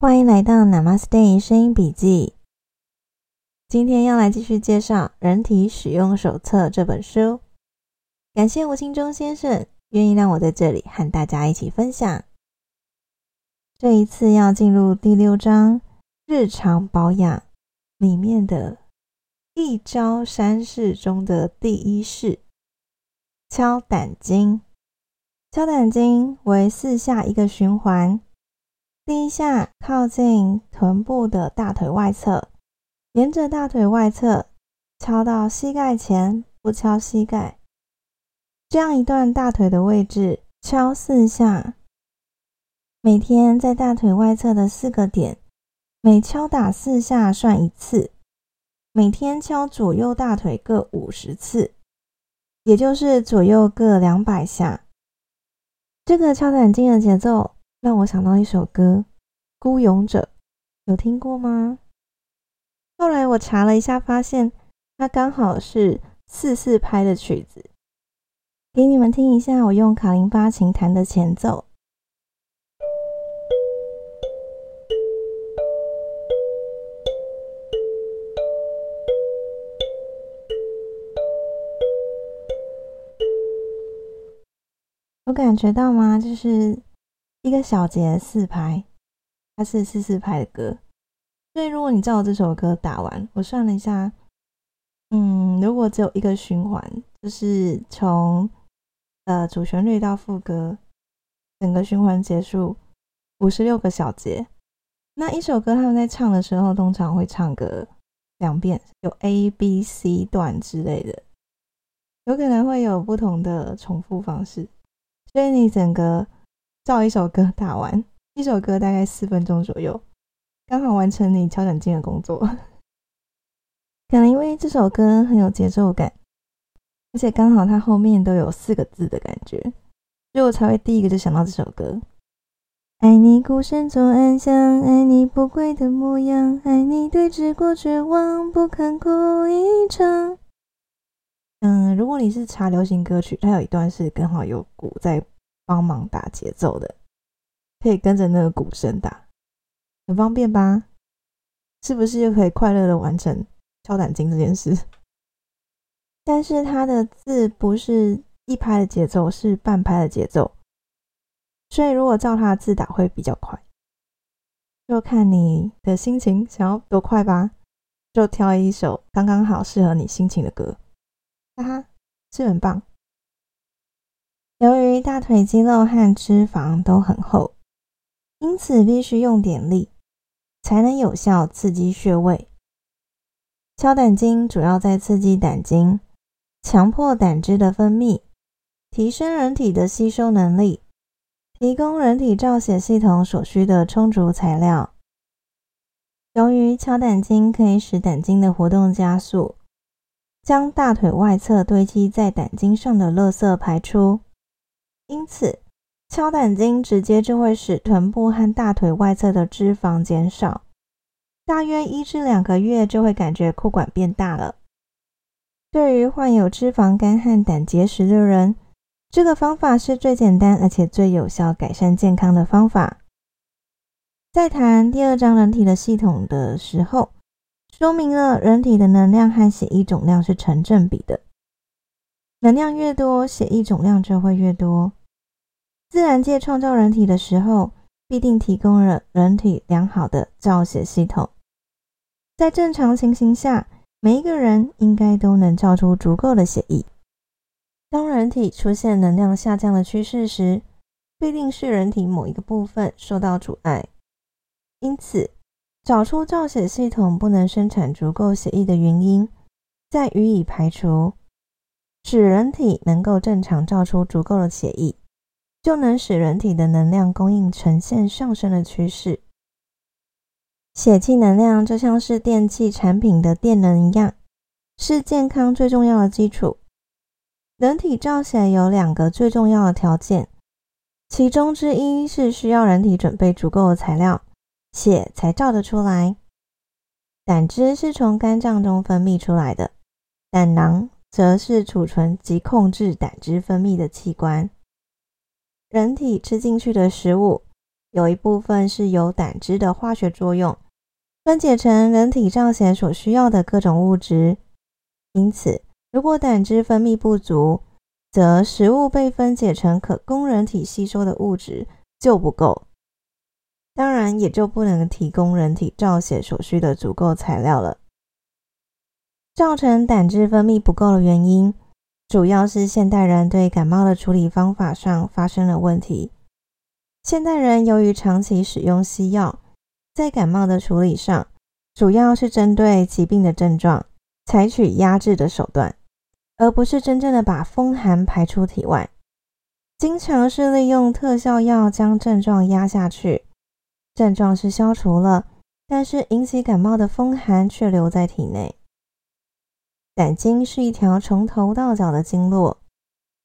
欢迎来到 Namaste 声音笔记。今天要来继续介绍《人体使用手册》这本书。感谢吴清忠先生愿意让我在这里和大家一起分享。这一次要进入第六章日常保养里面的一招三式中的第一式——敲胆经。敲胆经为四下一个循环。第一下靠近臀部的大腿外侧，沿着大腿外侧敲到膝盖前，不敲膝盖。这样一段大腿的位置敲四下。每天在大腿外侧的四个点，每敲打四下算一次。每天敲左右大腿各五十次，也就是左右各两百下。这个敲胆经的节奏。让我想到一首歌《孤勇者》，有听过吗？后来我查了一下，发现它刚好是四四拍的曲子，给你们听一下。我用卡林巴琴弹的前奏。有感觉到吗？就是。一个小节四拍，它是四四拍的歌，所以如果你照这首歌打完，我算了一下，嗯，如果只有一个循环，就是从呃主旋律到副歌，整个循环结束五十六个小节。那一首歌他们在唱的时候，通常会唱个两遍，有 A、B、C 段之类的，有可能会有不同的重复方式，所以你整个。照一首歌打完，一首歌大概四分钟左右，刚好完成你敲掌经的工作。可能因为这首歌很有节奏感，而且刚好它后面都有四个字的感觉，所以我才会第一个就想到这首歌。爱你孤身走暗巷，爱你不跪的模样，爱你对峙过绝望，不肯哭一场。嗯，如果你是查流行歌曲，它有一段是刚好有鼓在。帮忙打节奏的，可以跟着那个鼓声打，很方便吧？是不是又可以快乐的完成敲胆经这件事？但是它的字不是一拍的节奏，是半拍的节奏，所以如果照它的字打会比较快，就看你的心情想要多快吧，就挑一首刚刚好适合你心情的歌，哈哈，是很棒。由于大腿肌肉和脂肪都很厚，因此必须用点力，才能有效刺激穴位。敲胆经主要在刺激胆经，强迫胆汁的分泌，提升人体的吸收能力，提供人体造血系统所需的充足材料。由于敲胆经可以使胆经的活动加速，将大腿外侧堆积在胆经上的垃圾排出。因此，敲胆经直接就会使臀部和大腿外侧的脂肪减少，大约一至两个月就会感觉裤管变大了。对于患有脂肪肝和胆结石的人，这个方法是最简单而且最有效改善健康的方法。在谈第二章人体的系统的时候，说明了人体的能量和血液总量是成正比的，能量越多，血液总量就会越多。自然界创造人体的时候，必定提供了人体良好的造血系统。在正常情形下，每一个人应该都能造出足够的血液。当人体出现能量下降的趋势时，必定是人体某一个部分受到阻碍。因此，找出造血系统不能生产足够血液的原因，再予以排除，使人体能够正常造出足够的血液。就能使人体的能量供应呈现上升的趋势。血气能量就像是电器产品的电能一样，是健康最重要的基础。人体造血有两个最重要的条件，其中之一是需要人体准备足够的材料，血才造得出来。胆汁是从肝脏中分泌出来的，胆囊则是储存及控制胆汁分泌的器官。人体吃进去的食物有一部分是由胆汁的化学作用分解成人体造血所需要的各种物质。因此，如果胆汁分泌不足，则食物被分解成可供人体吸收的物质就不够，当然也就不能提供人体造血所需的足够材料了。造成胆汁分泌不够的原因，主要是现代人对感冒的处理方法上发生了问题。现代人由于长期使用西药，在感冒的处理上，主要是针对疾病的症状，采取压制的手段。而不是真正的把风寒排出体外，经常是利用特效药将症状压下去，症状是消除了，但是引起感冒的风寒却留在体内。胆经是一条从头到脚的经络，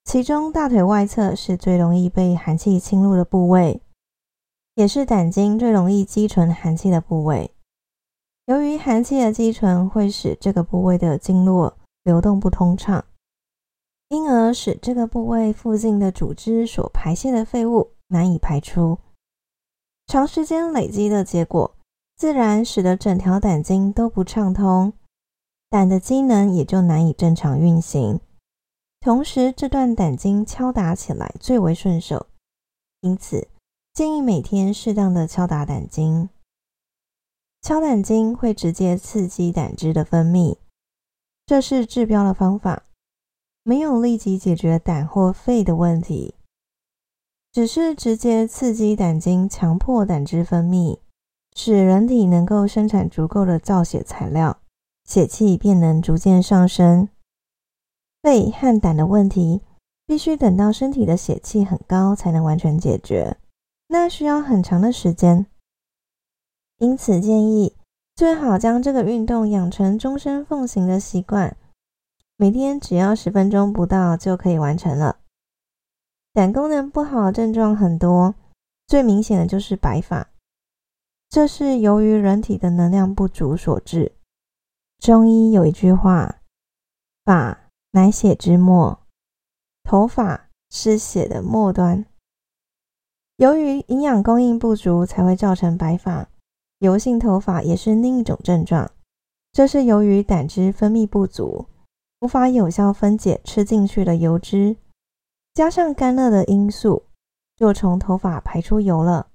其中大腿外侧是最容易被寒气侵入的部位，也是胆经最容易积存寒气的部位。由于寒气的积存会使这个部位的经络。流动不通畅，因而使这个部位附近的组织所排泄的废物难以排出。长时间累积的结果，自然使得整条胆经都不畅通，胆的机能也就难以正常运行。同时，这段胆经敲打起来最为顺手，因此建议每天适当的敲打胆经。敲胆经会直接刺激胆汁的分泌。这是治标的方法，没有立即解决胆或肺的问题，只是直接刺激胆经，强迫胆汁分泌，使人体能够生产足够的造血材料，血气便能逐渐上升。肺和胆的问题，必须等到身体的血气很高才能完全解决，那需要很长的时间。因此建议。最好将这个运动养成终身奉行的习惯，每天只要十分钟不到就可以完成了。胆功能不好的症状很多，最明显的就是白发，这是由于人体的能量不足所致。中医有一句话：“发乃血之末，头发是血的末端。”由于营养供应不足，才会造成白发。油性头发也是另一种症状，这是由于胆汁分泌不足，无法有效分解吃进去的油脂，加上干热的因素，就从头发排出油了。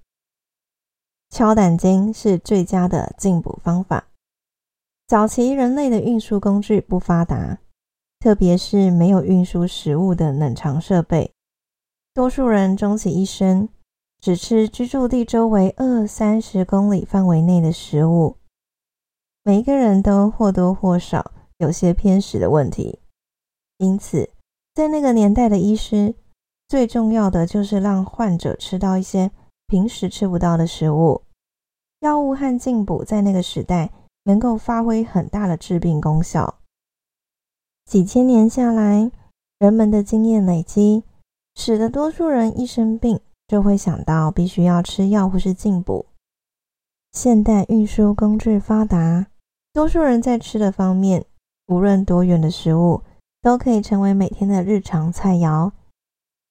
敲胆经是最佳的进补方法。早期人类的运输工具不发达，特别是没有运输食物的冷藏设备，多数人终其一生。只吃居住地周围二三十公里范围内的食物，每一个人都或多或少有些偏食的问题。因此，在那个年代的医师，最重要的就是让患者吃到一些平时吃不到的食物。药物和进补在那个时代能够发挥很大的治病功效。几千年下来，人们的经验累积，使得多数人一生病。就会想到必须要吃药或是进补。现代运输工具发达，多数人在吃的方面，无论多远的食物，都可以成为每天的日常菜肴。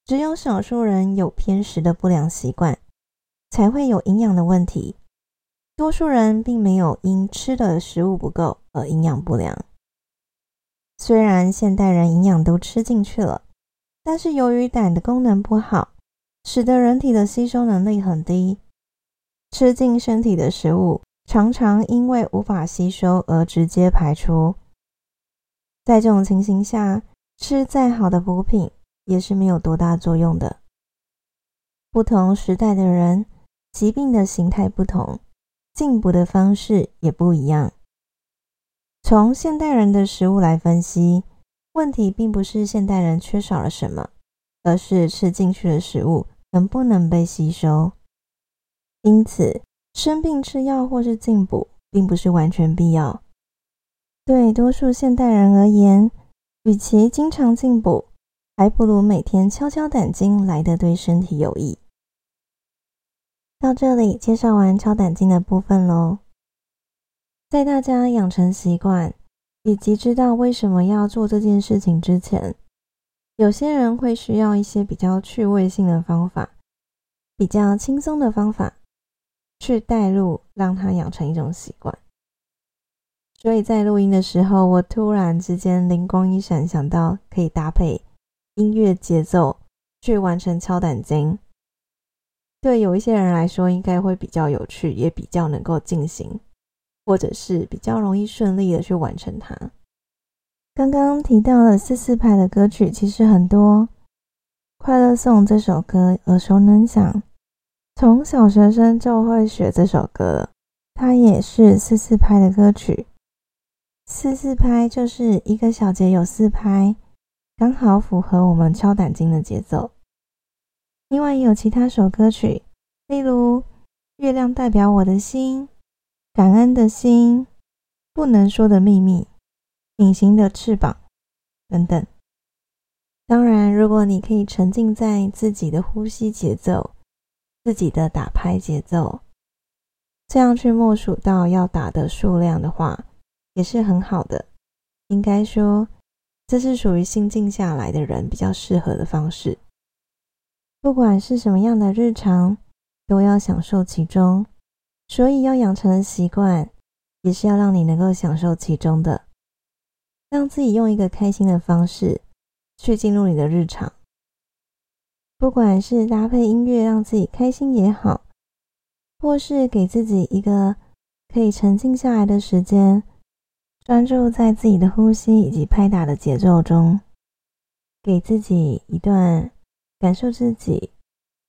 只有少数人有偏食的不良习惯，才会有营养的问题。多数人并没有因吃的食物不够而营养不良。虽然现代人营养都吃进去了，但是由于胆的功能不好。使得人体的吸收能力很低，吃进身体的食物常常因为无法吸收而直接排出。在这种情形下，吃再好的补品也是没有多大作用的。不同时代的人，疾病的形态不同，进补的方式也不一样。从现代人的食物来分析，问题并不是现代人缺少了什么，而是吃进去的食物。能不能被吸收？因此，生病吃药或是进补，并不是完全必要。对多数现代人而言，与其经常进补，还不如每天敲敲胆经来的对身体有益。到这里介绍完敲胆经的部分喽。在大家养成习惯以及知道为什么要做这件事情之前，有些人会需要一些比较趣味性的方法，比较轻松的方法去带入，让它养成一种习惯。所以在录音的时候，我突然之间灵光一闪，想到可以搭配音乐节奏去完成敲胆经。对有一些人来说，应该会比较有趣，也比较能够进行，或者是比较容易顺利的去完成它。刚刚提到了四四拍的歌曲，其实很多。《快乐颂》这首歌耳熟能详，从小学生就会学这首歌。它也是四四拍的歌曲，四四拍就是一个小节有四拍，刚好符合我们敲胆经的节奏。另外也有其他首歌曲，例如《月亮代表我的心》、《感恩的心》、《不能说的秘密》、《隐形的翅膀》等等。当然，如果你可以沉浸在自己的呼吸节奏、自己的打拍节奏，这样去默数到要打的数量的话，也是很好的。应该说，这是属于心静下来的人比较适合的方式。不管是什么样的日常，都要享受其中。所以要养成的习惯，也是要让你能够享受其中的，让自己用一个开心的方式。去进入你的日常，不管是搭配音乐让自己开心也好，或是给自己一个可以沉静下来的时间，专注在自己的呼吸以及拍打的节奏中，给自己一段感受自己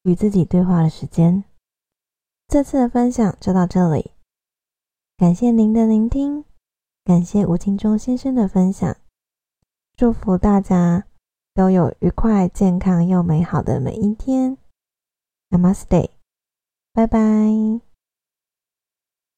与自己对话的时间。这次的分享就到这里，感谢您的聆听，感谢吴清忠先生的分享，祝福大家。都有愉快、健康又美好的每一天。Namaste，拜拜。